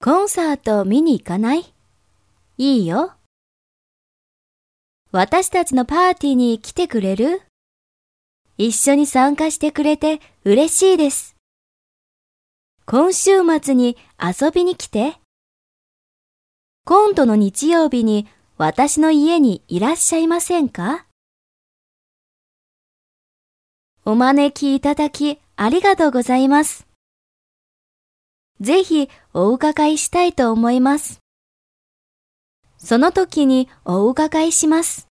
コンサート見に行かない？いいよ。私たちのパーティーに来てくれる？一緒に参加してくれて嬉しいです。今週末に遊びに来て。今度の日曜日に私の家にいらっしゃいませんか？お招きいただきありがとうございます。ぜひお伺いしたいと思います。その時にお伺いします。